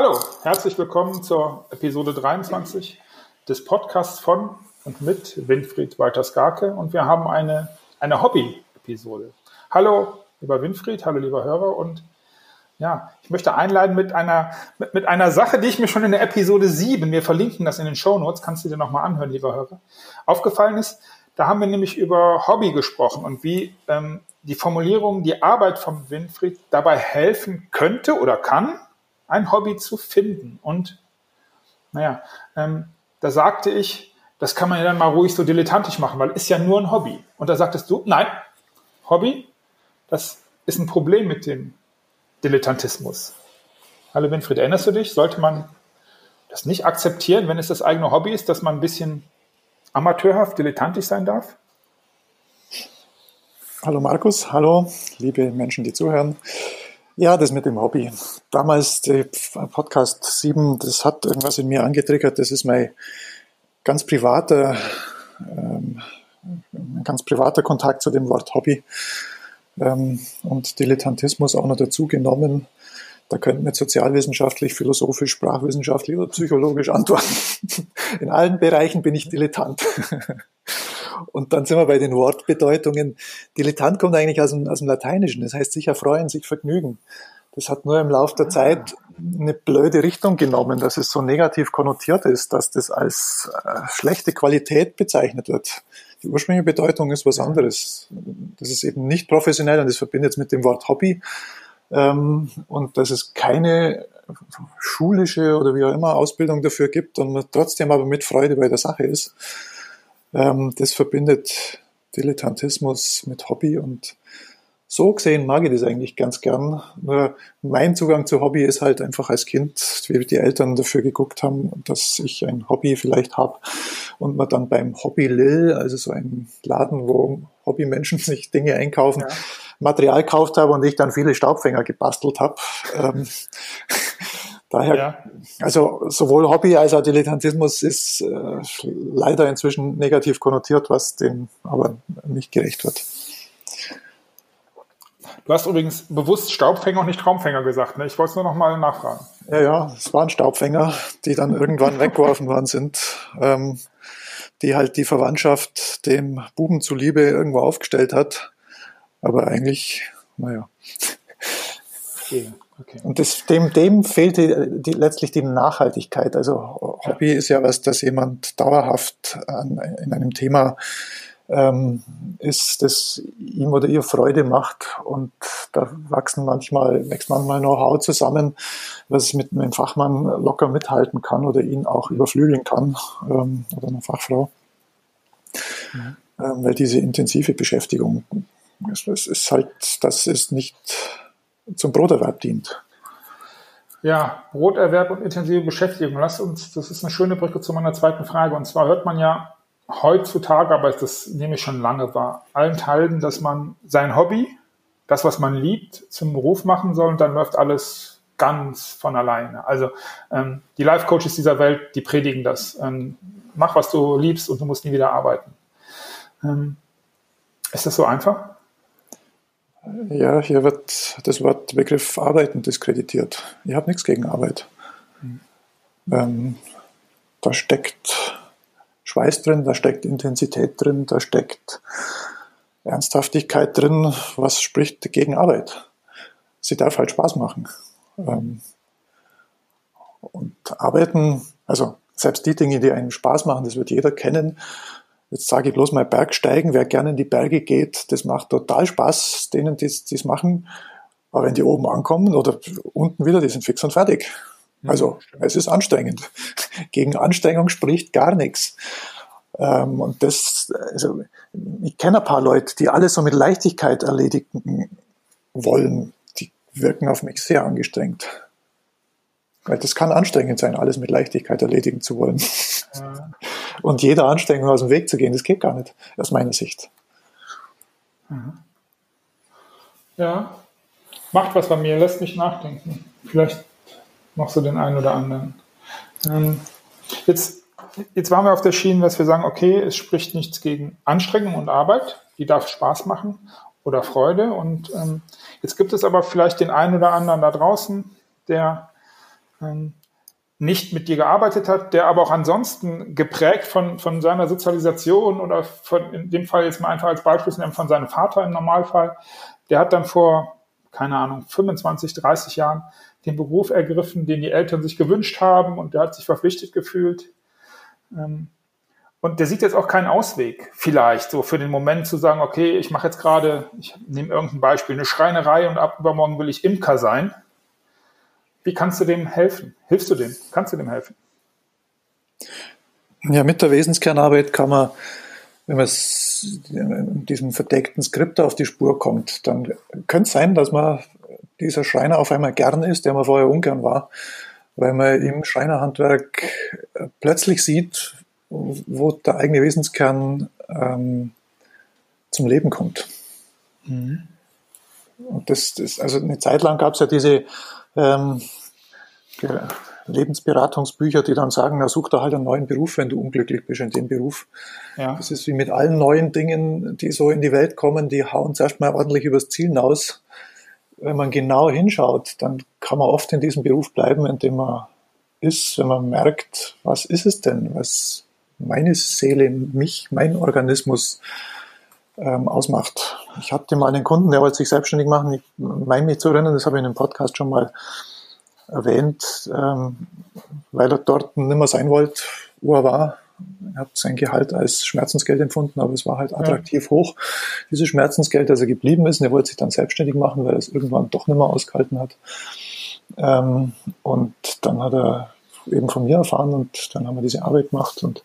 Hallo, herzlich willkommen zur Episode 23 des Podcasts von und mit Winfried Walter-Skarke und wir haben eine, eine Hobby-Episode. Hallo, lieber Winfried, hallo, lieber Hörer und ja, ich möchte einleiten mit einer, mit, mit einer Sache, die ich mir schon in der Episode 7, wir verlinken das in den Show Notes, kannst du dir nochmal anhören, lieber Hörer, aufgefallen ist. Da haben wir nämlich über Hobby gesprochen und wie ähm, die Formulierung, die Arbeit von Winfried dabei helfen könnte oder kann, ein Hobby zu finden. Und naja, ähm, da sagte ich, das kann man ja dann mal ruhig so dilettantisch machen, weil ist ja nur ein Hobby. Und da sagtest du, nein, Hobby, das ist ein Problem mit dem Dilettantismus. Hallo Winfried, erinnerst du dich? Sollte man das nicht akzeptieren, wenn es das eigene Hobby ist, dass man ein bisschen amateurhaft, dilettantisch sein darf? Hallo Markus, hallo liebe Menschen, die zuhören. Ja, das mit dem Hobby. Damals, Podcast 7, das hat irgendwas in mir angetriggert. Das ist mein ganz privater, ähm, ganz privater Kontakt zu dem Wort Hobby ähm, und Dilettantismus auch noch dazu genommen. Da könnten wir sozialwissenschaftlich, philosophisch, sprachwissenschaftlich oder psychologisch antworten. In allen Bereichen bin ich Dilettant. Und dann sind wir bei den Wortbedeutungen. Dilettant kommt eigentlich aus dem, aus dem Lateinischen. Das heißt sich erfreuen, sich vergnügen. Das hat nur im Laufe der Zeit eine blöde Richtung genommen, dass es so negativ konnotiert ist, dass das als äh, schlechte Qualität bezeichnet wird. Die ursprüngliche Bedeutung ist was anderes. Das ist eben nicht professionell und das verbindet es mit dem Wort Hobby. Ähm, und dass es keine schulische oder wie auch immer Ausbildung dafür gibt und man trotzdem aber mit Freude bei der Sache ist. Ähm, das verbindet Dilettantismus mit Hobby und so gesehen mag ich das eigentlich ganz gern. Nur mein Zugang zu Hobby ist halt einfach als Kind, wie die Eltern dafür geguckt haben, dass ich ein Hobby vielleicht habe und man dann beim Hobby Lil, also so ein Laden, wo Hobbymenschen sich Dinge einkaufen, ja. Material gekauft habe und ich dann viele Staubfänger gebastelt habe. Ähm, Daher, ja. also sowohl Hobby als auch Dilettantismus ist äh, leider inzwischen negativ konnotiert, was dem aber nicht gerecht wird. Du hast übrigens bewusst Staubfänger und nicht Traumfänger gesagt. Ne? Ich wollte es nur noch mal nachfragen. Ja, ja, es waren Staubfänger, die dann irgendwann weggeworfen worden sind, ähm, die halt die Verwandtschaft dem Buben zuliebe irgendwo aufgestellt hat. Aber eigentlich, naja. Okay. Okay. Und das, dem, dem fehlt die, die, letztlich die Nachhaltigkeit. Also Hobby ist ja was, dass jemand dauerhaft an, in einem Thema ähm, ist, das ihm oder ihr Freude macht. Und da wachsen manchmal, wächst manchmal Know-how zusammen, was mit einem Fachmann locker mithalten kann oder ihn auch überflügeln kann ähm, oder einer Fachfrau. Mhm. Ähm, weil diese intensive Beschäftigung, es ist halt, das ist nicht zum Broterwerb dient. Ja, Broterwerb und intensive Beschäftigung. Lass uns, das ist eine schöne Brücke zu meiner zweiten Frage. Und zwar hört man ja heutzutage, aber das nehme ich schon lange wahr, allenthalben, dass man sein Hobby, das, was man liebt, zum Beruf machen soll und dann läuft alles ganz von alleine. Also ähm, die Life-Coaches dieser Welt, die predigen das. Ähm, mach, was du liebst und du musst nie wieder arbeiten. Ähm, ist das so einfach? Ja, hier wird das Wort Begriff Arbeiten diskreditiert. Ich habe nichts gegen Arbeit. Mhm. Ähm, da steckt Schweiß drin, da steckt Intensität drin, da steckt Ernsthaftigkeit drin. Was spricht gegen Arbeit? Sie darf halt Spaß machen. Ähm, und arbeiten, also selbst die Dinge, die einen Spaß machen, das wird jeder kennen, Jetzt sage ich bloß mal Bergsteigen. Wer gerne in die Berge geht, das macht total Spaß, denen, die es machen. Aber wenn die oben ankommen oder unten wieder, die sind fix und fertig. Also es ist anstrengend. Gegen Anstrengung spricht gar nichts. Ähm, und das, also ich kenne ein paar Leute, die alles so mit Leichtigkeit erledigen wollen. Die wirken auf mich sehr angestrengt. Weil das kann anstrengend sein, alles mit Leichtigkeit erledigen zu wollen. Ja. Und jeder Anstrengung aus dem Weg zu gehen, das geht gar nicht, aus meiner Sicht. Mhm. Ja, macht was bei mir, lässt mich nachdenken. Vielleicht noch so den einen oder anderen. Ähm, jetzt, jetzt waren wir auf der Schiene, dass wir sagen, okay, es spricht nichts gegen Anstrengung und Arbeit, die darf Spaß machen oder Freude. Und ähm, jetzt gibt es aber vielleicht den einen oder anderen da draußen, der ähm, nicht mit dir gearbeitet hat, der aber auch ansonsten geprägt von, von seiner Sozialisation oder von, in dem Fall jetzt mal einfach als Beispiel nehmen, von seinem Vater im Normalfall, der hat dann vor, keine Ahnung, 25, 30 Jahren den Beruf ergriffen, den die Eltern sich gewünscht haben und der hat sich verpflichtet gefühlt. Ähm, und der sieht jetzt auch keinen Ausweg, vielleicht so für den Moment zu sagen, okay, ich mache jetzt gerade, ich nehme irgendein Beispiel, eine Schreinerei und ab übermorgen will ich Imker sein. Wie kannst du dem helfen? Hilfst du dem? Kannst du dem helfen? Ja, mit der Wesenskernarbeit kann man, wenn man diesem verdeckten Skript auf die Spur kommt, dann könnte es sein, dass man dieser Schreiner auf einmal gern ist, der man vorher ungern war, weil man im Schreinerhandwerk plötzlich sieht, wo der eigene Wesenskern ähm, zum Leben kommt. Mhm. Und das, das, also eine Zeit lang gab es ja diese ähm, Lebensberatungsbücher, die dann sagen, na such da halt einen neuen Beruf, wenn du unglücklich bist in dem Beruf. Ja. Das ist wie mit allen neuen Dingen, die so in die Welt kommen, die hauen zuerst mal ordentlich übers Ziel hinaus. Wenn man genau hinschaut, dann kann man oft in diesem Beruf bleiben, in dem man ist, wenn man merkt, was ist es denn, was meine Seele, mich, mein Organismus ähm, ausmacht. Ich hatte mal einen Kunden, der wollte sich selbstständig machen. Ich meine mich zu erinnern, das habe ich in einem Podcast schon mal erwähnt, ähm, weil er dort nicht mehr sein wollte, wo er war. Er hat sein Gehalt als Schmerzensgeld empfunden, aber es war halt attraktiv ja. hoch, dieses Schmerzensgeld, dass er geblieben ist. Und er wollte sich dann selbstständig machen, weil er es irgendwann doch nicht mehr ausgehalten hat. Ähm, und dann hat er eben von mir erfahren und dann haben wir diese Arbeit gemacht und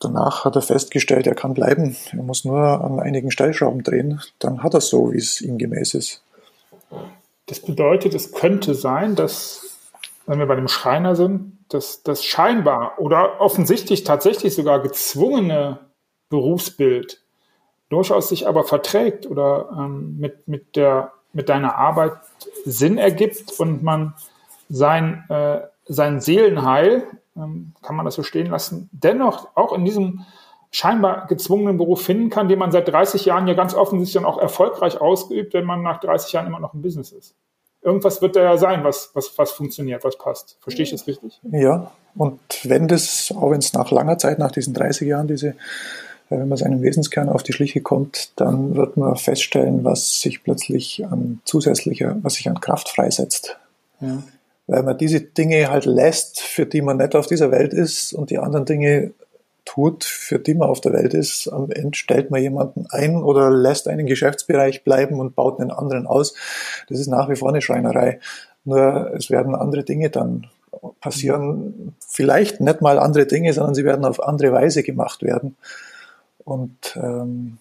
danach hat er festgestellt, er kann bleiben. Er muss nur an einigen Stellschrauben drehen. Dann hat er es so, wie es ihm gemäß ist. Das bedeutet, es könnte sein, dass, wenn wir bei dem Schreiner sind, dass das scheinbar oder offensichtlich tatsächlich sogar gezwungene Berufsbild durchaus sich aber verträgt oder ähm, mit, mit, der, mit deiner Arbeit Sinn ergibt und man sein, äh, sein Seelenheil, ähm, kann man das so stehen lassen, dennoch auch in diesem scheinbar gezwungenen Beruf finden kann, den man seit 30 Jahren ja ganz offensichtlich dann auch erfolgreich ausgeübt, wenn man nach 30 Jahren immer noch im Business ist. Irgendwas wird da ja sein, was, was, was funktioniert, was passt. Verstehe ich das richtig? Ja, und wenn das, auch wenn es nach langer Zeit, nach diesen 30 Jahren, diese, äh, wenn man seinem Wesenskern auf die Schliche kommt, dann wird man feststellen, was sich plötzlich an zusätzlicher, was sich an Kraft freisetzt. Ja. Weil man diese Dinge halt lässt, für die man nicht auf dieser Welt ist und die anderen Dinge tut, für die man auf der Welt ist. Am Ende stellt man jemanden ein oder lässt einen Geschäftsbereich bleiben und baut einen anderen aus. Das ist nach wie vor eine Schreinerei. Nur es werden andere Dinge dann passieren. Vielleicht nicht mal andere Dinge, sondern sie werden auf andere Weise gemacht werden. Und ähm,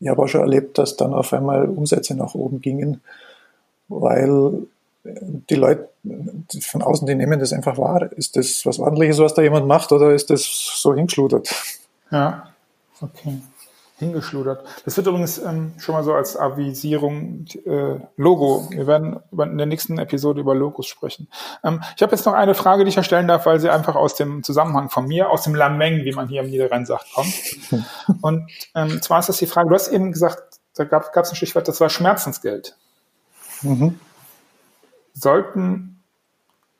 ich habe auch schon erlebt, dass dann auf einmal Umsätze nach oben gingen, weil die Leute von außen, die nehmen das einfach wahr. Ist das was ordentliches, was da jemand macht, oder ist das so hingeschludert? Ja, okay. Hingeschludert. Das wird übrigens ähm, schon mal so als Avisierung äh, Logo. Wir werden in der nächsten Episode über Logos sprechen. Ähm, ich habe jetzt noch eine Frage, die ich erstellen darf, weil sie einfach aus dem Zusammenhang von mir, aus dem Lameng, wie man hier im Niederrhein sagt, kommt. Und ähm, zwar ist das die Frage, du hast eben gesagt, da gab es ein Stichwort, das war Schmerzensgeld. Mhm sollten,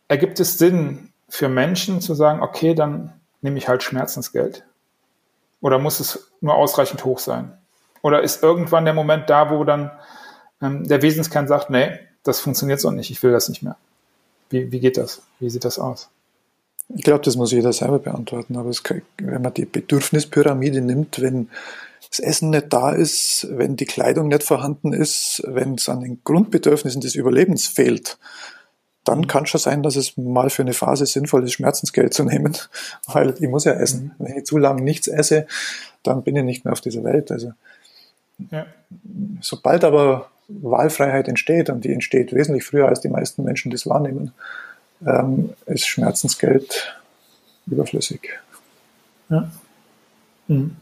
ergibt es Sinn für Menschen zu sagen, okay, dann nehme ich halt Schmerzensgeld? Oder muss es nur ausreichend hoch sein? Oder ist irgendwann der Moment da, wo dann ähm, der Wesenskern sagt, nee, das funktioniert so nicht, ich will das nicht mehr? Wie, wie geht das? Wie sieht das aus? Ich glaube, das muss jeder selber beantworten. Aber kann, wenn man die Bedürfnispyramide nimmt, wenn das Essen nicht da ist, wenn die Kleidung nicht vorhanden ist, wenn es an den Grundbedürfnissen des Überlebens fehlt, dann kann es schon sein, dass es mal für eine Phase sinnvoll ist, Schmerzensgeld zu nehmen, weil ich muss ja essen. Mhm. Wenn ich zu lange nichts esse, dann bin ich nicht mehr auf dieser Welt. Also ja. sobald aber Wahlfreiheit entsteht und die entsteht wesentlich früher, als die meisten Menschen das wahrnehmen, ähm, ist Schmerzensgeld überflüssig. Ja. Mhm.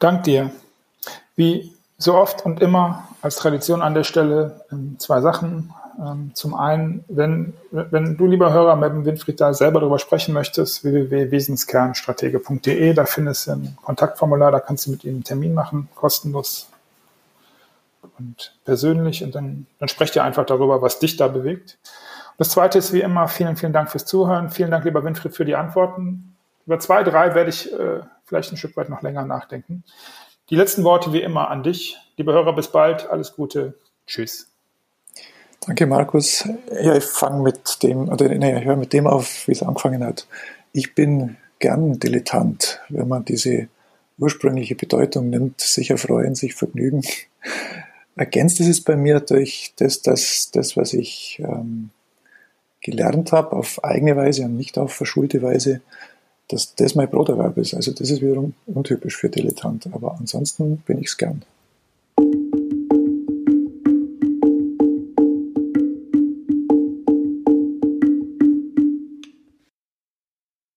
Dank dir. Wie so oft und immer als Tradition an der Stelle ähm, zwei Sachen. Ähm, zum einen, wenn, wenn du, lieber Hörer, mit dem Winfried da selber darüber sprechen möchtest, www.wesenskernstratege.de, da findest du ein Kontaktformular, da kannst du mit ihm einen Termin machen, kostenlos und persönlich und dann, dann sprecht ihr einfach darüber, was dich da bewegt. Das zweite ist wie immer, vielen, vielen Dank fürs Zuhören. Vielen Dank, lieber Winfried, für die Antworten. Über zwei, drei werde ich äh, vielleicht ein Stück weit noch länger nachdenken. Die letzten Worte wie immer an dich. Liebe Hörer, bis bald. Alles Gute. Tschüss. Danke, Markus. Ja, ich fange mit dem, oder nee, ich höre mit dem auf, wie es angefangen hat. Ich bin gern Dilettant, wenn man diese ursprüngliche Bedeutung nimmt, sich erfreuen, sich vergnügen. Ergänzt ist es bei mir durch das, dass das, was ich ähm, gelernt habe, auf eigene Weise und nicht auf verschulte Weise, dass das mein Broterwerb ist. Also das ist wiederum untypisch für Dilettant. Aber ansonsten bin ich es gern.